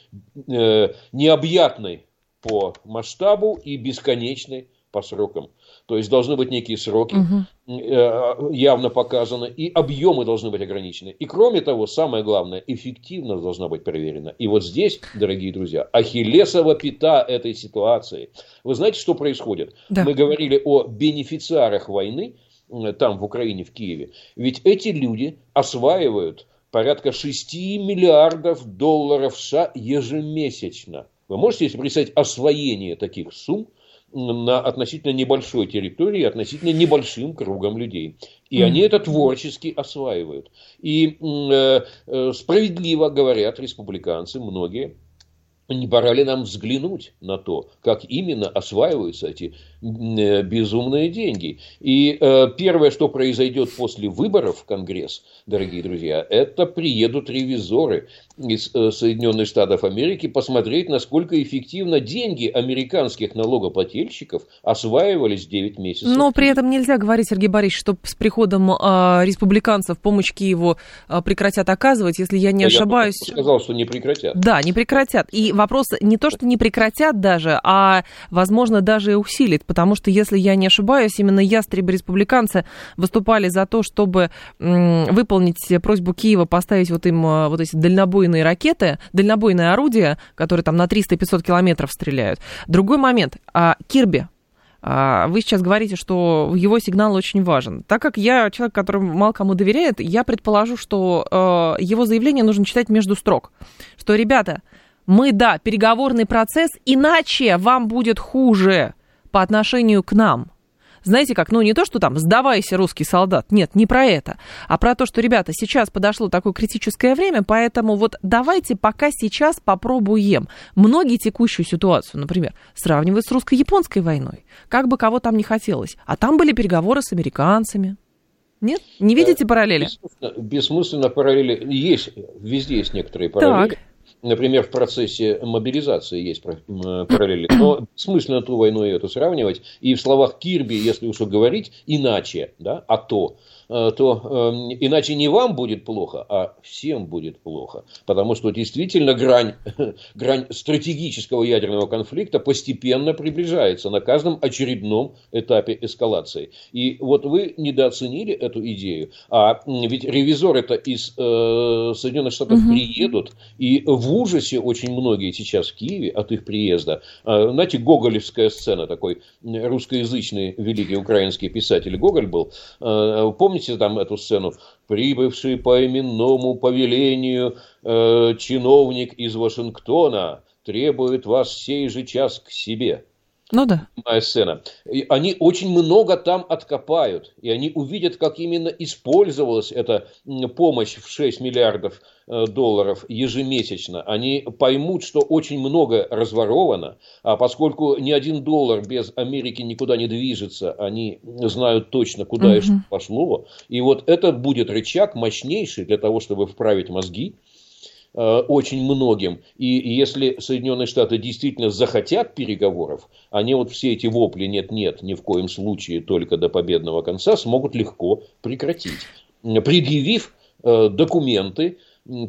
э, необъятной по масштабу и бесконечной по срокам. То есть должны быть некие сроки, угу. явно показаны, и объемы должны быть ограничены. И кроме того, самое главное, эффективность должна быть проверена. И вот здесь, дорогие друзья, ахиллесова пята этой ситуации. Вы знаете, что происходит? Да. Мы говорили о бенефициарах войны, там, в Украине, в Киеве. Ведь эти люди осваивают порядка 6 миллиардов долларов США ежемесячно. Вы можете себе представить освоение таких сумм? На относительно небольшой территории, относительно небольшим кругом людей. И mm-hmm. они это творчески осваивают. И э, э, справедливо говорят республиканцы, многие, не пора ли нам взглянуть на то, как именно осваиваются эти безумные деньги. И э, первое, что произойдет после выборов в Конгресс, дорогие друзья, это приедут ревизоры из э, Соединенных Штатов Америки посмотреть, насколько эффективно деньги американских налогоплательщиков осваивались 9 месяцев. Но при этом нельзя говорить, Сергей Борисович, что с приходом э, республиканцев помощь Киеву э, прекратят оказывать, если я не ошибаюсь. Я сказал, что не прекратят. Да, не прекратят. И вопрос не то, что не прекратят даже, а, возможно, даже и усилит, потому что, если я не ошибаюсь, именно ястребы-республиканцы выступали за то, чтобы выполнить просьбу Киева поставить вот им э, вот эти дальнобойные ракеты, дальнобойные орудия, которые там на 300-500 километров стреляют. Другой момент. А, Кирби, а, вы сейчас говорите, что его сигнал очень важен. Так как я человек, который мало кому доверяет, я предположу, что э, его заявление нужно читать между строк. Что, ребята, мы, да, переговорный процесс, иначе вам будет хуже по отношению к нам знаете как, ну не то, что там сдавайся, русский солдат, нет, не про это, а про то, что, ребята, сейчас подошло такое критическое время, поэтому вот давайте пока сейчас попробуем. Многие текущую ситуацию, например, сравнивают с русско-японской войной, как бы кого там не хотелось, а там были переговоры с американцами, нет? Не видите параллели? Бессмысленно, бессмысленно параллели. Есть, везде есть некоторые параллели. Так. Например, в процессе мобилизации есть параллели. Но смысленно ту войну и эту сравнивать. И в словах Кирби, если уж говорить иначе, да, а то, то эм, иначе не вам будет плохо, а всем будет плохо. Потому что действительно грань, грань стратегического ядерного конфликта постепенно приближается на каждом очередном этапе эскалации. И вот вы недооценили эту идею. А ведь ревизоры-то из э, Соединенных Штатов угу. приедут, и в ужасе очень многие сейчас в Киеве от их приезда. Э, знаете, гоголевская сцена, такой русскоязычный великий украинский писатель Гоголь был. Э, помните, помните там эту сцену? Прибывший по именному повелению э, чиновник из Вашингтона требует вас сей же час к себе. Ну да. Моя сцена. И они очень много там откопают, и они увидят, как именно использовалась эта помощь в 6 миллиардов э, долларов ежемесячно. Они поймут, что очень много разворовано, а поскольку ни один доллар без Америки никуда не движется, они знают точно, куда угу. и что пошло. И вот это будет рычаг мощнейший для того, чтобы вправить мозги очень многим. И если Соединенные Штаты действительно захотят переговоров, они вот все эти вопли «нет-нет, ни в коем случае, только до победного конца» смогут легко прекратить, предъявив э, документы,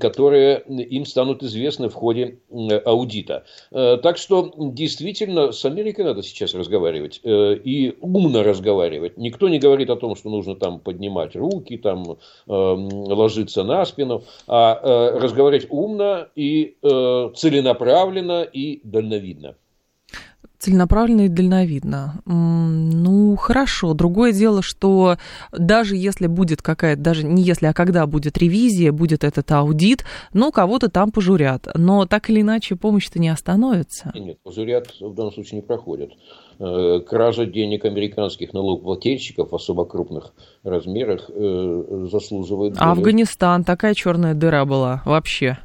которые им станут известны в ходе аудита. Э, так что действительно с Америкой надо сейчас разговаривать э, и умно разговаривать. Никто не говорит о том, что нужно там поднимать руки, там э, ложиться на спину, а разговаривать умно и целенаправленно и дальновидно целенаправленно и дальновидно. Ну, хорошо. Другое дело, что даже если будет какая-то, даже не если, а когда будет ревизия, будет этот аудит, ну, кого-то там пожурят. Но так или иначе помощь-то не остановится. Нет, пожурят в данном случае не проходят. Э, кража денег американских налогоплательщиков в особо крупных размерах э, заслуживает... А Афганистан, такая черная дыра была вообще,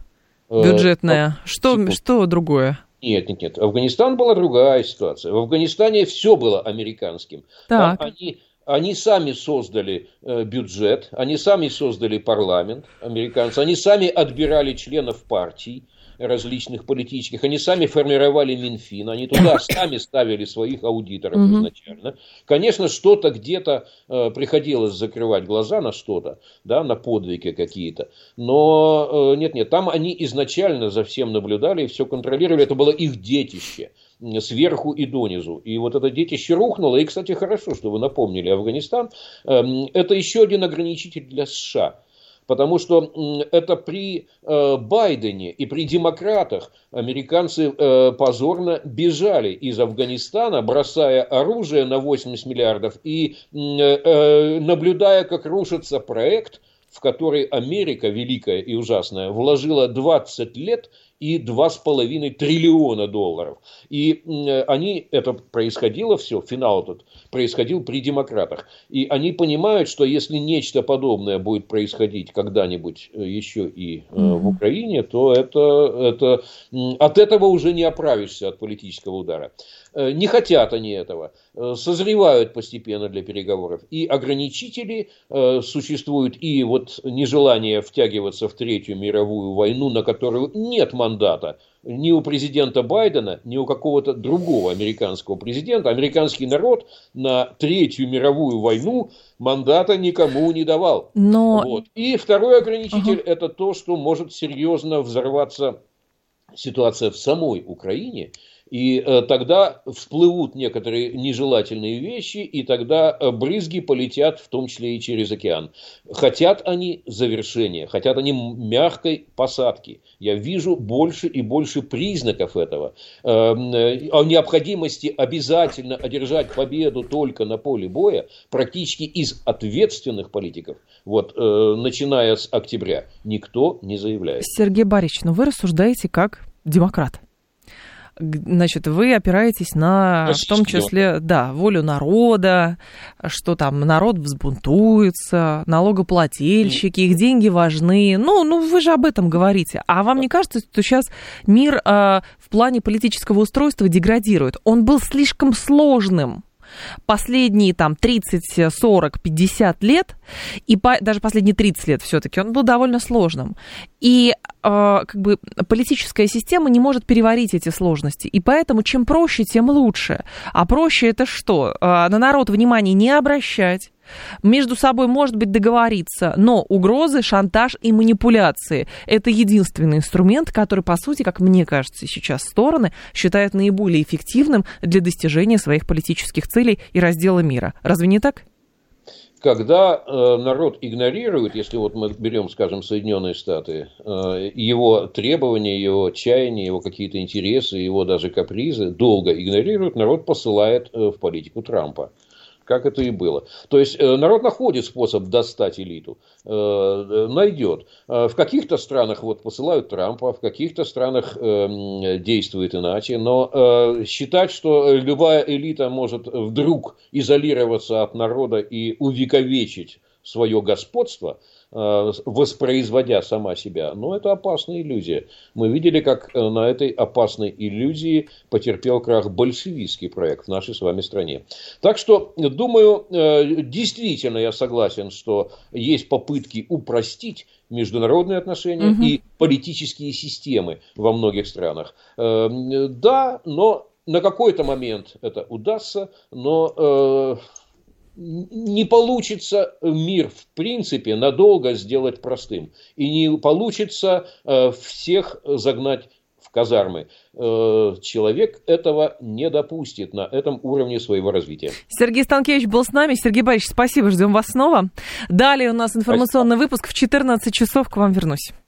э, бюджетная. Что, что другое? Нет, нет, нет. Афганистан была другая ситуация. В Афганистане все было американским. Так. они, они сами создали э, бюджет, они сами создали парламент, американцы, они сами отбирали членов партий различных политических. Они сами формировали Минфин, они туда сами ставили своих аудиторов угу. изначально. Конечно, что-то где-то э, приходилось закрывать глаза на что-то, да, на подвиги какие-то. Но э, нет-нет, там они изначально за всем наблюдали и все контролировали. Это было их детище сверху и донизу. И вот это детище рухнуло. И, кстати, хорошо, что вы напомнили Афганистан. Эм, это еще один ограничитель для США. Потому что это при э, Байдене и при демократах американцы э, позорно бежали из Афганистана, бросая оружие на 80 миллиардов и э, наблюдая, как рушится проект, в который Америка, великая и ужасная, вложила 20 лет – и 2,5 триллиона долларов. И они, это происходило все, финал этот происходил при демократах. И они понимают, что если нечто подобное будет происходить когда-нибудь э, еще и mm-hmm. в Украине, то это, это, от этого уже не оправишься от политического удара. Э, не хотят они этого, э, созревают постепенно для переговоров. И ограничители э, существуют, и вот нежелание втягиваться в Третью мировую войну, на которую нет мандата ни у президента Байдена, ни у какого-то другого американского президента. Американский народ на Третью мировую войну мандата никому не давал. Но... Вот. И второй ограничитель uh-huh. это то, что может серьезно взорваться ситуация в самой Украине – и э, тогда всплывут некоторые нежелательные вещи, и тогда э, брызги полетят в том числе и через океан. Хотят они завершения, хотят они мягкой посадки. Я вижу больше и больше признаков этого. Э, о необходимости обязательно одержать победу только на поле боя практически из ответственных политиков, вот, начиная с октября, никто не заявляет. Сергей Борисович, ну вы рассуждаете как демократ значит, вы опираетесь на, в том числе, да, волю народа, что там народ взбунтуется, налогоплательщики, их деньги важны. Ну, ну, вы же об этом говорите. А вам не кажется, что сейчас мир э, в плане политического устройства деградирует? Он был слишком сложным последние там 30, 40, 50 лет, и по, даже последние 30 лет все-таки он был довольно сложным. И как бы политическая система не может переварить эти сложности. И поэтому чем проще, тем лучше. А проще это что? На народ внимания не обращать между собой, может быть, договориться, но угрозы, шантаж и манипуляции – это единственный инструмент, который, по сути, как мне кажется, сейчас стороны считают наиболее эффективным для достижения своих политических целей и раздела мира. Разве не так? когда э, народ игнорирует, если вот мы берем, скажем, Соединенные Штаты, э, его требования, его чаяния, его какие-то интересы, его даже капризы долго игнорирует, народ посылает э, в политику Трампа как это и было. То есть э, народ находит способ достать элиту, э, найдет. Э, в каких-то странах вот посылают Трампа, в каких-то странах действует иначе, но считать, что любая элита может вдруг изолироваться от народа и увековечить свое господство – воспроизводя сама себя. Но это опасная иллюзия. Мы видели, как э, на этой опасной иллюзии потерпел крах большевистский проект в нашей с вами стране. Так что, думаю, э, действительно я согласен, что есть попытки упростить международные отношения угу. и политические системы во многих странах. Да, но на какой-то момент это удастся, но не получится мир в принципе надолго сделать простым. И не получится э, всех загнать в казармы. Э, человек этого не допустит на этом уровне своего развития. Сергей Станкевич был с нами. Сергей Борисович, спасибо, ждем вас снова. Далее у нас информационный спасибо. выпуск в 14 часов. К вам вернусь.